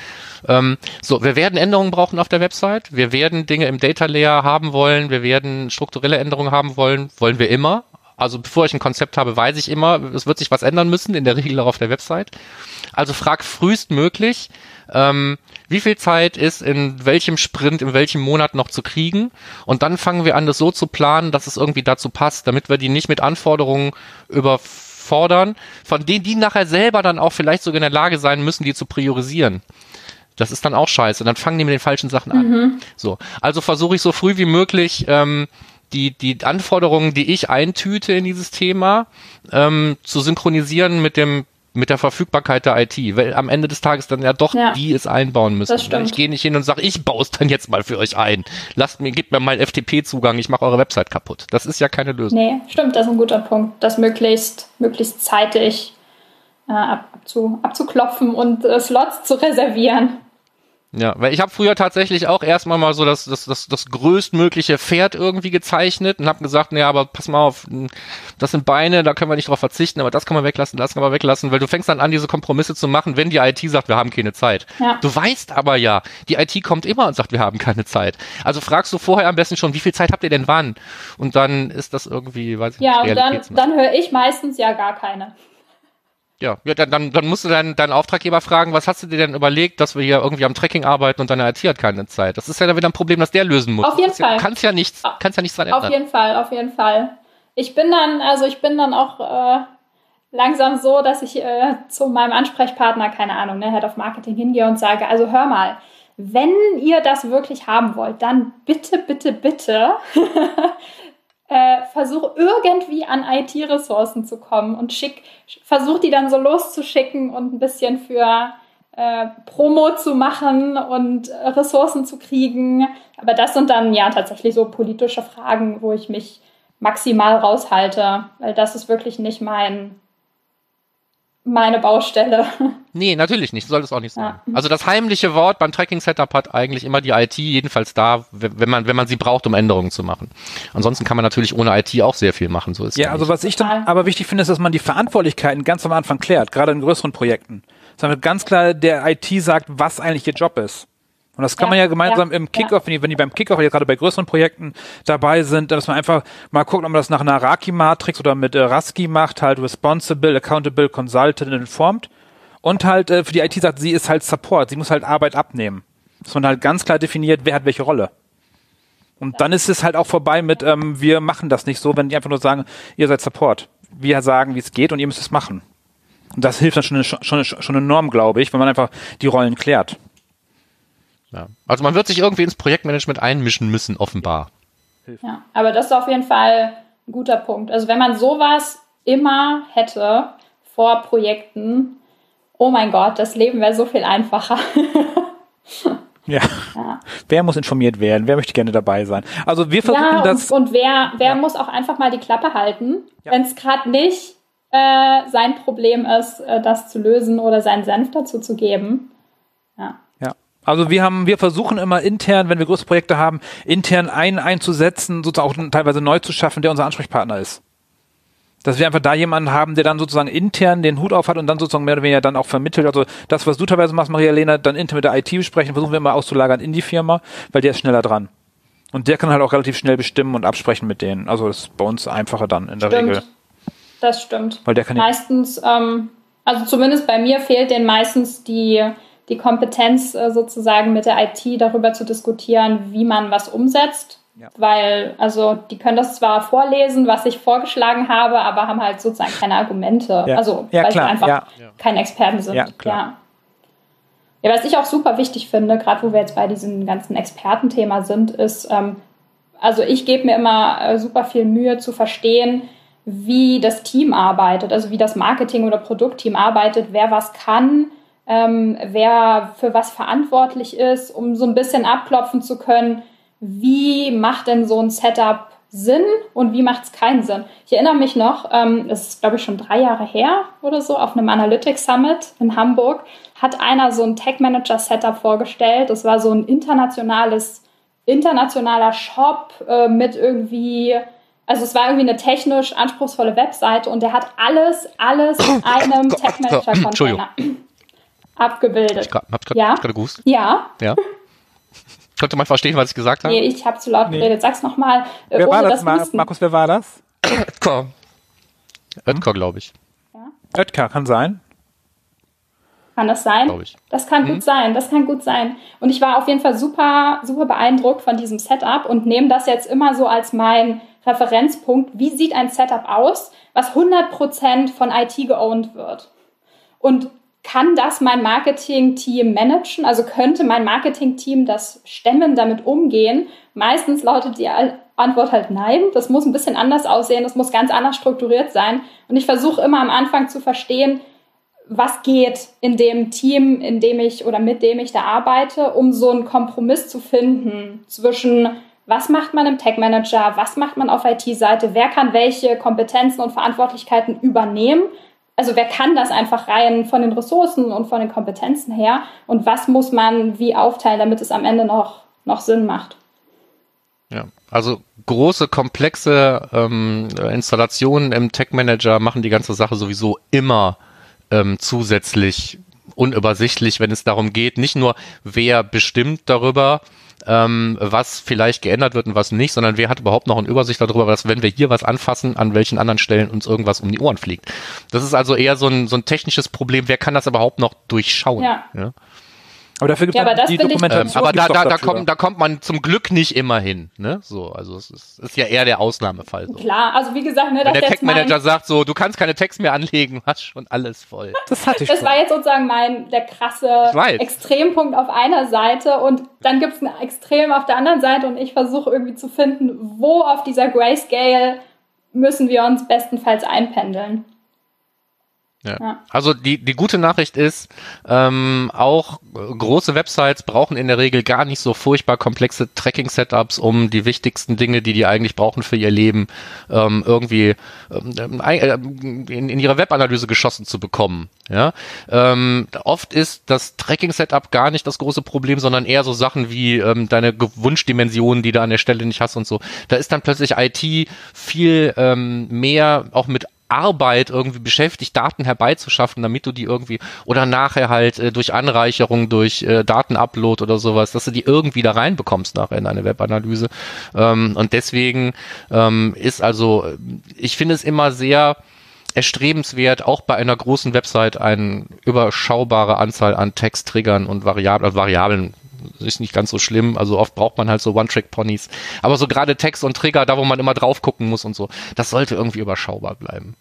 ähm, so, wir werden Änderungen brauchen auf der Website, wir werden Dinge im Data Layer haben wollen, wir werden strukturelle Änderungen haben wollen, wollen wir immer, also bevor ich ein Konzept habe, weiß ich immer, es wird sich was ändern müssen, in der Regel auch auf der Website. Also frag frühestmöglich, ähm, wie viel Zeit ist in welchem Sprint, in welchem Monat noch zu kriegen. Und dann fangen wir an, das so zu planen, dass es irgendwie dazu passt, damit wir die nicht mit Anforderungen überfordern, von denen die nachher selber dann auch vielleicht sogar in der Lage sein müssen, die zu priorisieren. Das ist dann auch scheiße. Dann fangen die mit den falschen Sachen an. Mhm. So, also versuche ich so früh wie möglich ähm, die, die Anforderungen, die ich eintüte in dieses Thema, ähm, zu synchronisieren mit dem mit der Verfügbarkeit der IT, weil am Ende des Tages dann ja doch ja, die es einbauen müssen. Das stimmt. Ich gehe nicht hin und sage, ich baue es dann jetzt mal für euch ein. Lasst mir, gebt mir mal FTP-Zugang, ich mache eure Website kaputt. Das ist ja keine Lösung. Nee, stimmt, das ist ein guter Punkt. Das möglichst, möglichst zeitig äh, abzu, abzuklopfen und äh, Slots zu reservieren. Ja, weil ich habe früher tatsächlich auch erstmal mal so das, das, das, das größtmögliche Pferd irgendwie gezeichnet und habe gesagt, ja, aber pass mal auf, das sind Beine, da können wir nicht drauf verzichten, aber das kann man weglassen, das kann man weglassen, weil du fängst dann an, diese Kompromisse zu machen, wenn die IT sagt, wir haben keine Zeit. Ja. Du weißt aber ja, die IT kommt immer und sagt, wir haben keine Zeit. Also fragst du vorher am besten schon, wie viel Zeit habt ihr denn wann? Und dann ist das irgendwie, weiß ich ja, nicht, Ja, und dann, dann höre ich meistens ja gar keine. Ja, ja dann, dann, dann musst du deinen, deinen Auftraggeber fragen, was hast du dir denn überlegt, dass wir hier irgendwie am Tracking arbeiten und deine IT hat keine Zeit. Das ist ja dann wieder ein Problem, das der lösen muss. Auf jeden Das ja- Fall. Du kannst ja nichts, kannst ja nichts dran Auf ändern. jeden Fall, auf jeden Fall. Ich bin dann, also ich bin dann auch äh, langsam so, dass ich äh, zu meinem Ansprechpartner, keine Ahnung, ne, Head of Marketing hingehe und sage, also hör mal, wenn ihr das wirklich haben wollt, dann bitte, bitte, bitte äh, versuch irgendwie an IT-Ressourcen zu kommen und schick, versuch die dann so loszuschicken und ein bisschen für äh, Promo zu machen und äh, Ressourcen zu kriegen. Aber das sind dann ja tatsächlich so politische Fragen, wo ich mich maximal raushalte, weil das ist wirklich nicht mein meine Baustelle. Nee, natürlich nicht. Soll es auch nicht sein. Ja. Also das heimliche Wort beim Tracking-Setup hat eigentlich immer die IT, jedenfalls da, wenn man, wenn man sie braucht, um Änderungen zu machen. Ansonsten kann man natürlich ohne IT auch sehr viel machen. So ist es Ja, also nicht. was ich dann aber wichtig finde, ist, dass man die Verantwortlichkeiten ganz am Anfang klärt, gerade in größeren Projekten. Damit ganz klar der IT sagt, was eigentlich ihr Job ist. Und das kann Ja, man ja gemeinsam ja, im Kickoff, wenn die, wenn die beim Kickoff, ja gerade bei größeren Projekten dabei sind, dass man einfach mal guckt, ob man das nach einer Raki-Matrix oder mit äh, Rasky macht, halt responsible, accountable, consulted und informed. Und halt äh, für die IT sagt, sie ist halt Support, sie muss halt Arbeit abnehmen. Dass man halt ganz klar definiert, wer hat welche Rolle. Und dann ist es halt auch vorbei mit, ähm, wir machen das nicht so, wenn die einfach nur sagen, ihr seid Support. Wir sagen, wie es geht und ihr müsst es machen. Und das hilft dann schon, schon, schon enorm, glaube ich, wenn man einfach die Rollen klärt. Ja. Also man wird sich irgendwie ins Projektmanagement einmischen müssen, offenbar. Ja, aber das ist auf jeden Fall ein guter Punkt. Also wenn man sowas immer hätte vor Projekten, oh mein Gott, das Leben wäre so viel einfacher. Ja. Ja. Wer muss informiert werden? Wer möchte gerne dabei sein? Also wir versuchen Ja, das. und, und wer, wer muss auch einfach mal die Klappe halten, wenn es gerade nicht äh, sein Problem ist, äh, das zu lösen oder seinen Senf dazu zu geben. Ja. Also wir haben, wir versuchen immer intern, wenn wir große Projekte haben, intern einen einzusetzen, sozusagen auch teilweise neu zu schaffen, der unser Ansprechpartner ist. Dass wir einfach da jemanden haben, der dann sozusagen intern den Hut auf hat und dann sozusagen mehr oder weniger dann auch vermittelt. Also das, was du teilweise machst, Maria-Lena, dann intern mit der IT besprechen, versuchen wir immer auszulagern in die Firma, weil der ist schneller dran. Und der kann halt auch relativ schnell bestimmen und absprechen mit denen. Also das ist bei uns einfacher dann in der Stimmt. Regel. Das stimmt. Weil der kann ja, meistens, ähm, also zumindest bei mir fehlt denen meistens die, die Kompetenz äh, sozusagen mit der IT darüber zu diskutieren, wie man was umsetzt. Ja. Weil, also die können das zwar vorlesen, was ich vorgeschlagen habe, aber haben halt sozusagen keine Argumente. Ja. Also Ja, weil klar, sie einfach ja. keine Experten sind. Ja, klar. Ja. ja, was ich auch super wichtig finde, gerade wo wir jetzt bei diesem ganzen Expertenthema sind, ist, ähm, also ich gebe mir immer äh, super viel Mühe zu verstehen, wie das Team arbeitet, also wie das Marketing- oder Produktteam arbeitet, wer was kann, ähm, wer für was verantwortlich ist, um so ein bisschen abklopfen zu können, wie macht denn so ein Setup Sinn und wie macht es keinen Sinn. Ich erinnere mich noch, ähm, das ist glaube ich schon drei Jahre her oder so, auf einem Analytics Summit in Hamburg hat einer so ein Tech Manager Setup vorgestellt. Das war so ein internationales, internationaler Shop äh, mit irgendwie, also es war irgendwie eine technisch anspruchsvolle Webseite und der hat alles, alles in einem Tech Manager. Container abgebildet. Ich grad- Ja? gerade gewusst. Ja, Ja. Konnte man verstehen, was ich gesagt habe? nee, ich habe zu laut Nee. geredet. Sag's nochmal, äh, wer war das, das Ma Husten. Markus, wer war das? Oetker. Oetker, glaube ich. Oetker, kann sein. Kann das sein? Glaube ich. Das kann gut sein, das kann gut sein. Und ich war auf jeden Fall super, super beeindruckt von diesem Setup und nehme das jetzt immer so als mein Referenzpunkt. Wie sieht ein Setup aus, was 100% von IT geowned wird? Und kann das mein Marketing-Team managen? Also könnte mein Marketing-Team das stemmen, damit umgehen? Meistens lautet die Antwort halt nein. Das muss ein bisschen anders aussehen, das muss ganz anders strukturiert sein. Und ich versuche immer am Anfang zu verstehen, was geht in dem Team, in dem ich oder mit dem ich da arbeite, um so einen Kompromiss zu finden zwischen was macht man im Tech Manager, was macht man auf IT-Seite, wer kann welche Kompetenzen und Verantwortlichkeiten übernehmen. Also wer kann das einfach rein von den Ressourcen und von den Kompetenzen her und was muss man wie aufteilen, damit es am Ende noch, noch Sinn macht. Ja, also große, komplexe ähm, Installationen im Tech Manager machen die ganze Sache sowieso immer ähm, zusätzlich unübersichtlich, wenn es darum geht, nicht nur wer bestimmt darüber, ähm, was vielleicht geändert wird und was nicht, sondern wer hat überhaupt noch eine Übersicht darüber, dass wenn wir hier was anfassen, an welchen anderen Stellen uns irgendwas um die Ohren fliegt. Das ist also eher so ein, so ein technisches Problem. Wer kann das überhaupt noch durchschauen? Ja. ja? Aber dafür gibt Ja, aber das die finde ich- Dokumentation. Ähm, aber da, da, da, kommt, da kommt man zum Glück nicht immer hin. Ne? So, also es ist, ist ja eher der Ausnahmefall. So. Klar, also wie gesagt, ne, Wenn der Tech-Manager sagt so, du kannst keine Text mehr anlegen, hast schon alles voll. das hatte ich das schon. war jetzt sozusagen mein der krasse. Extrempunkt auf einer Seite und dann gibt es ein Extrem auf der anderen Seite und ich versuche irgendwie zu finden, wo auf dieser Grayscale müssen wir uns bestenfalls einpendeln. Ja. Ja. Also die, die gute Nachricht ist, ähm, auch äh, große Websites brauchen in der Regel gar nicht so furchtbar komplexe Tracking-Setups, um die wichtigsten Dinge, die die eigentlich brauchen für ihr Leben, ähm, irgendwie ähm, ein- äh, in, in ihre Webanalyse geschossen zu bekommen. Ja? Ähm, oft ist das Tracking-Setup gar nicht das große Problem, sondern eher so Sachen wie ähm, deine Wunschdimensionen, die du an der Stelle nicht hast und so. Da ist dann plötzlich IT viel ähm, mehr auch mit Arbeit irgendwie beschäftigt, Daten herbeizuschaffen, damit du die irgendwie oder nachher halt äh, durch Anreicherung, durch äh, Datenupload oder sowas, dass du die irgendwie da reinbekommst nachher in eine Webanalyse. Ähm, und deswegen ähm, ist also, äh, ich finde es immer sehr erstrebenswert, auch bei einer großen Website eine überschaubare Anzahl an Texttriggern und Variablen, äh, Variablen ist nicht ganz so schlimm. Also oft braucht man halt so One-Trick-Ponys. Aber so gerade Text und Trigger, da wo man immer drauf gucken muss und so, das sollte irgendwie überschaubar bleiben.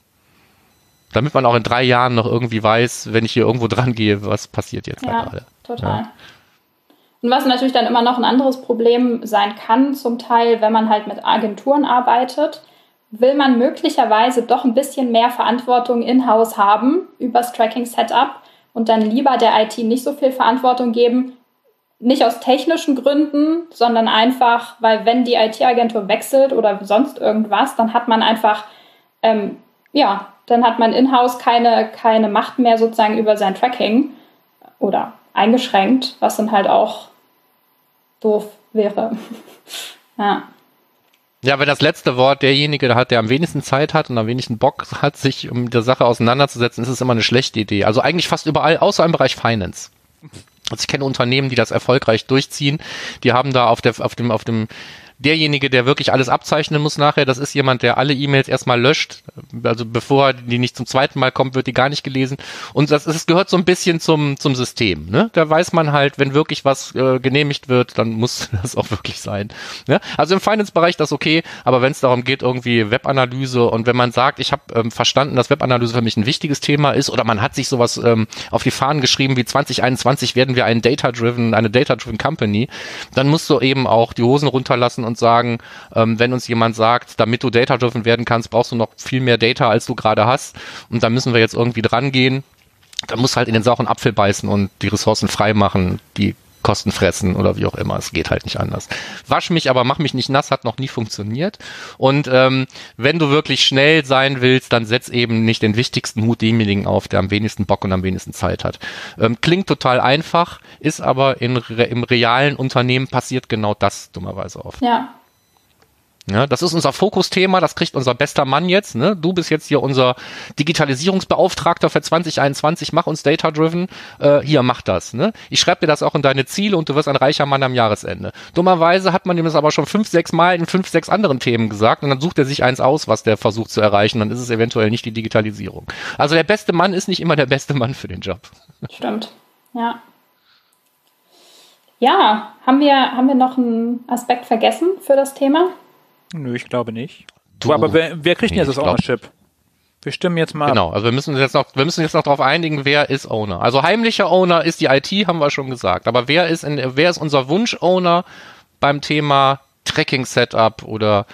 Damit man auch in drei Jahren noch irgendwie weiß, wenn ich hier irgendwo dran gehe, was passiert jetzt Ja, gerade. total. Und was natürlich dann immer noch ein anderes Problem sein kann, zum Teil, wenn man halt mit Agenturen arbeitet, will man möglicherweise doch ein bisschen mehr Verantwortung in-house haben übers Tracking-Setup und dann lieber der IT nicht so viel Verantwortung geben, nicht aus technischen Gründen, sondern einfach, weil wenn die IT-Agentur wechselt oder sonst irgendwas, dann hat man einfach, ähm, ja, dann hat man in-house keine, keine Macht mehr sozusagen über sein Tracking oder eingeschränkt, was dann halt auch doof wäre. ja. Ja, wenn das letzte Wort derjenige hat, der am wenigsten Zeit hat und am wenigsten Bock hat, sich um der Sache auseinanderzusetzen, ist es immer eine schlechte Idee. Also eigentlich fast überall, außer im Bereich Finance. Also ich kenne Unternehmen, die das erfolgreich durchziehen. Die haben da auf der, auf dem, auf dem, derjenige, der wirklich alles abzeichnen muss nachher, das ist jemand, der alle E-Mails erstmal löscht. Also bevor die nicht zum zweiten Mal kommt, wird die gar nicht gelesen. Und das, es gehört so ein bisschen zum, zum System. Ne? Da weiß man halt, wenn wirklich was äh, genehmigt wird, dann muss das auch wirklich sein. Ne? Also im Finance-Bereich das okay, aber wenn es darum geht, irgendwie Webanalyse und wenn man sagt, ich habe ähm, verstanden, dass Webanalyse für mich ein wichtiges Thema ist oder man hat sich sowas ähm, auf die Fahnen geschrieben, wie 2021 werden wir ein Data-Driven, eine Data-Driven Company, dann musst du eben auch die Hosen runterlassen und sagen, ähm, wenn uns jemand sagt, damit du Data-Driven werden kannst, brauchst du noch viel mehr Data, als du gerade hast. Und da müssen wir jetzt irgendwie dran gehen, dann musst du halt in den sauren Apfel beißen und die Ressourcen frei machen, die Kosten fressen oder wie auch immer. Es geht halt nicht anders. Wasch mich, aber mach mich nicht nass, hat noch nie funktioniert. Und ähm, wenn du wirklich schnell sein willst, dann setz eben nicht den wichtigsten Hut demjenigen auf, der am wenigsten Bock und am wenigsten Zeit hat. Ähm, klingt total einfach, ist aber in, im realen Unternehmen passiert genau das dummerweise oft. ja, Ja, das ist unser Fokusthema, das kriegt unser bester Mann jetzt. Ne? Du bist jetzt hier unser Digitalisierungsbeauftragter für 2021, mach uns Data-Driven. Äh, hier, mach das. Ne? Ich schreibe dir das auch in deine Ziele und du wirst ein reicher Mann am Jahresende. Dummerweise hat man ihm das aber schon fünf, sechs Mal in fünf, sechs anderen Themen gesagt und dann sucht er sich eins aus, was der versucht zu erreichen. Dann ist es eventuell nicht die Digitalisierung. Also der beste Mann ist nicht immer der beste Mann für den Job. stimmt. Ja. Ja, haben wir, haben wir noch einen Aspekt vergessen für das Thema? Nö, ich glaube nicht. Du- aber wer, wer kriegt denn Nee, jetzt das Ownership? Wir stimmen jetzt mal ab. Genau, also wir müssen uns jetzt noch, wir müssen jetzt noch darauf einigen, wer ist Owner. Also heimlicher Owner ist die IT, haben wir schon gesagt. Aber wer ist in, wer ist unser Wunsch-Owner beim Thema Tracking-Setup oder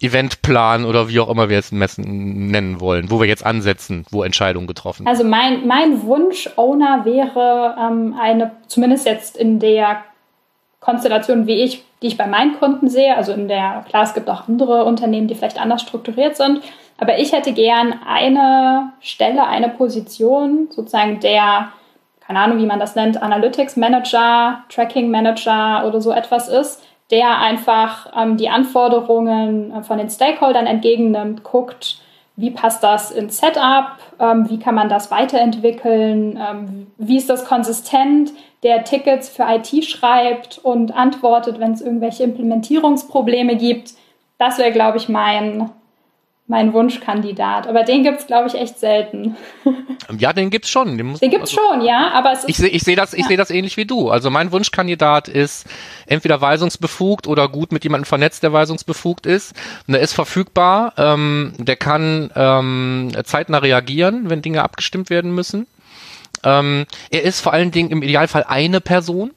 Eventplan oder wie auch immer wir es messen, nennen wollen, wo wir jetzt ansetzen, wo Entscheidungen getroffen werden. Also mein, mein Wunsch-Owner wäre ähm, eine, zumindest jetzt in der Konstellation, wie ich, die ich bei meinen Kunden sehe, also in der, klar, es gibt auch andere Unternehmen, die vielleicht anders strukturiert sind, aber ich hätte gern eine Stelle, eine Position, sozusagen der, keine Ahnung, wie man das nennt, Analytics Manager, Tracking Manager oder so etwas ist, der einfach ähm, die Anforderungen äh, von den Stakeholdern entgegennimmt, guckt, wie passt das ins Setup, ähm, wie kann man das weiterentwickeln, ähm, wie ist das konsistent, der Tickets für IT schreibt und antwortet, wenn es irgendwelche Implementierungsprobleme gibt. Das wäre, glaube ich, mein, mein Wunschkandidat. Aber den gibt es, glaube ich, echt selten. Ja, den gibt's schon. Den, den gibt's also, schon, ja. Aber es ist, ich sehe ich seh das, ich ja. sehe das ähnlich wie du. Also mein Wunschkandidat ist entweder weisungsbefugt oder gut mit jemandem vernetzt, der weisungsbefugt ist. Und der ist verfügbar. Ähm, der kann ähm, zeitnah reagieren, wenn Dinge abgestimmt werden müssen. Ähm, er ist vor allen Dingen im Idealfall eine Person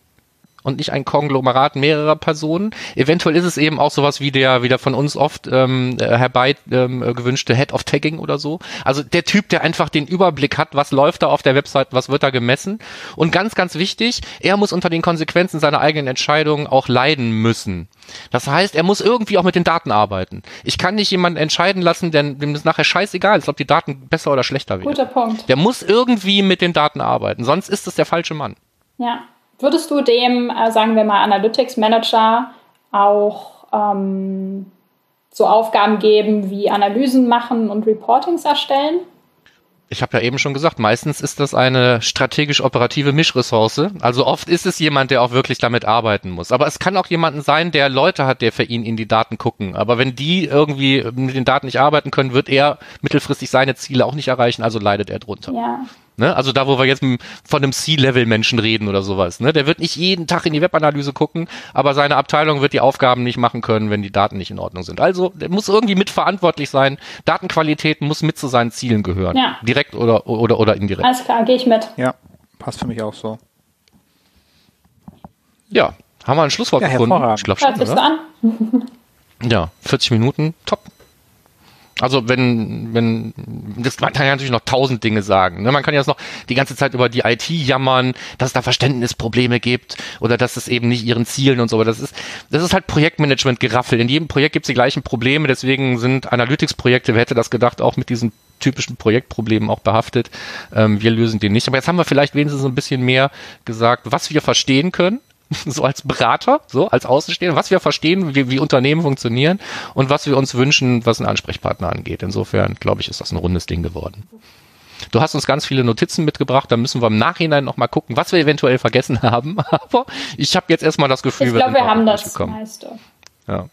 und nicht ein Konglomerat mehrerer Personen. Eventuell ist es eben auch sowas wie der, wie der von uns oft ähm, herbei ähm, gewünschte Head of Tagging oder so. Also der Typ, der einfach den Überblick hat, was läuft da auf der Website, was wird da gemessen. Und ganz, ganz wichtig, er muss unter den Konsequenzen seiner eigenen Entscheidungen auch leiden müssen. Das heißt, er muss irgendwie auch mit den Daten arbeiten. Ich kann nicht jemanden entscheiden lassen, denn dem ist nachher scheißegal, ob die Daten besser oder schlechter werden. Guter Punkt. Der muss irgendwie mit den Daten arbeiten, sonst ist es der falsche Mann. Ja. Würdest du dem, äh, sagen wir mal, Analytics Manager auch ähm, so Aufgaben geben wie Analysen machen und Reportings erstellen? Ich habe ja eben schon gesagt, meistens ist das eine strategisch-operative Mischressource. Also oft ist es jemand, der auch wirklich damit arbeiten muss. Aber es kann auch jemanden sein, der Leute hat, der für ihn in die Daten gucken. Aber wenn die irgendwie mit den Daten nicht arbeiten können, wird er mittelfristig seine Ziele auch nicht erreichen, also leidet er drunter. Ja. Ne? Also da, wo wir jetzt von einem C-Level-Menschen reden oder sowas. Ne? Der wird nicht jeden Tag in die Webanalyse gucken, aber seine Abteilung wird die Aufgaben nicht machen können, wenn die Daten nicht in Ordnung sind. Also der muss irgendwie mitverantwortlich sein. Datenqualität muss mit zu seinen Zielen gehören. Ja. Direkt oder, oder, oder indirekt. Alles klar, gehe ich mit. Ja, passt für mich auch so. Ja, haben wir ein Schlusswort ja, gefunden? Ich glaube schon, oder? an. ja, 40 Minuten, top. Also wenn, wenn, das, man kann ja natürlich noch tausend Dinge sagen. Ne? Man kann ja jetzt noch die ganze Zeit über die IT jammern, dass es da Verständnisprobleme gibt oder dass es eben nicht ihren Zielen und so. Aber das ist, das ist halt Projektmanagement geraffelt. In jedem Projekt gibt es die gleichen Probleme, deswegen sind Analytics-Projekte, wer hätte das gedacht, auch mit diesen typischen Projektproblemen auch behaftet. Ähm, wir lösen den nicht. Aber jetzt haben wir vielleicht wenigstens ein bisschen mehr gesagt, was wir verstehen können so als Berater, so als Außenstehender, was wir verstehen, wie, wie Unternehmen funktionieren und was wir uns wünschen, was einen Ansprechpartner angeht. Insofern, glaube ich, ist das ein rundes Ding geworden. Du hast uns ganz viele Notizen mitgebracht, da müssen wir im Nachhinein nochmal gucken, was wir eventuell vergessen haben. Aber ich habe jetzt erstmal das Gefühl, ich glaube, wir, wir haben das gekommen. meiste. Ja.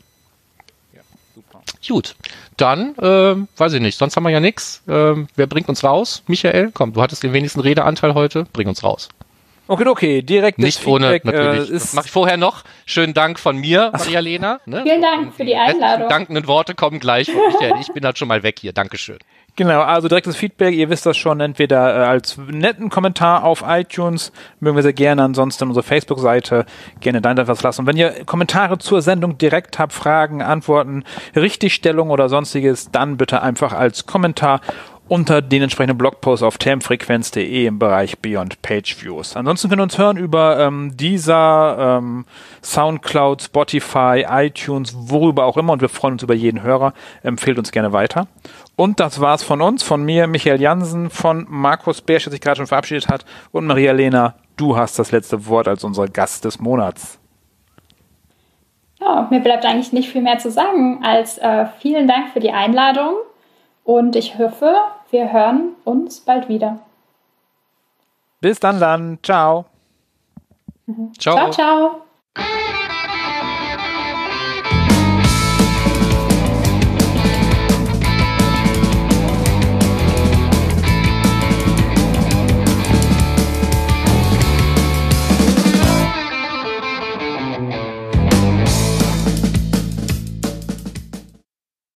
Gut, dann, äh, weiß ich nicht, sonst haben wir ja nichts. Äh, wer bringt uns raus? Michael, komm, du hattest den wenigsten Redeanteil heute, bring uns raus. Okay, okay, direkt Nicht ohne, natürlich. Äh, das mache ich vorher noch. Schönen Dank von mir, Maria-Lena. Ne? Vielen Dank für die Einladung. Dankenden Worte kommen gleich Michael. Ich bin halt schon mal weg hier. Dankeschön. Genau, also direktes Feedback, ihr wisst das schon, entweder äh, als netten Kommentar auf iTunes, mögen wir sehr gerne, ansonsten unsere Facebook-Seite gerne da etwas lassen. Und wenn ihr Kommentare zur Sendung direkt habt, Fragen, Antworten, Richtigstellung oder sonstiges, dann bitte einfach als Kommentar unter den entsprechenden Blogpost auf termfrequenz.de im Bereich Beyond Page Views. Ansonsten können wir uns hören über ähm, dieser ähm, Soundcloud, Spotify, iTunes, worüber auch immer und wir freuen uns über jeden Hörer. Empfehlt uns gerne weiter. Und das war's von uns, von mir, Michael Jansen, von Markus Bersch, der sich gerade schon verabschiedet hat und Maria Lena, du hast das letzte Wort als unser Gast des Monats. Ja, mir bleibt eigentlich nicht viel mehr zu sagen als äh, vielen Dank für die Einladung und ich hoffe, wir hören uns bald wieder. Bis dann dann. Ciao. Mhm. Ciao, ciao. ciao.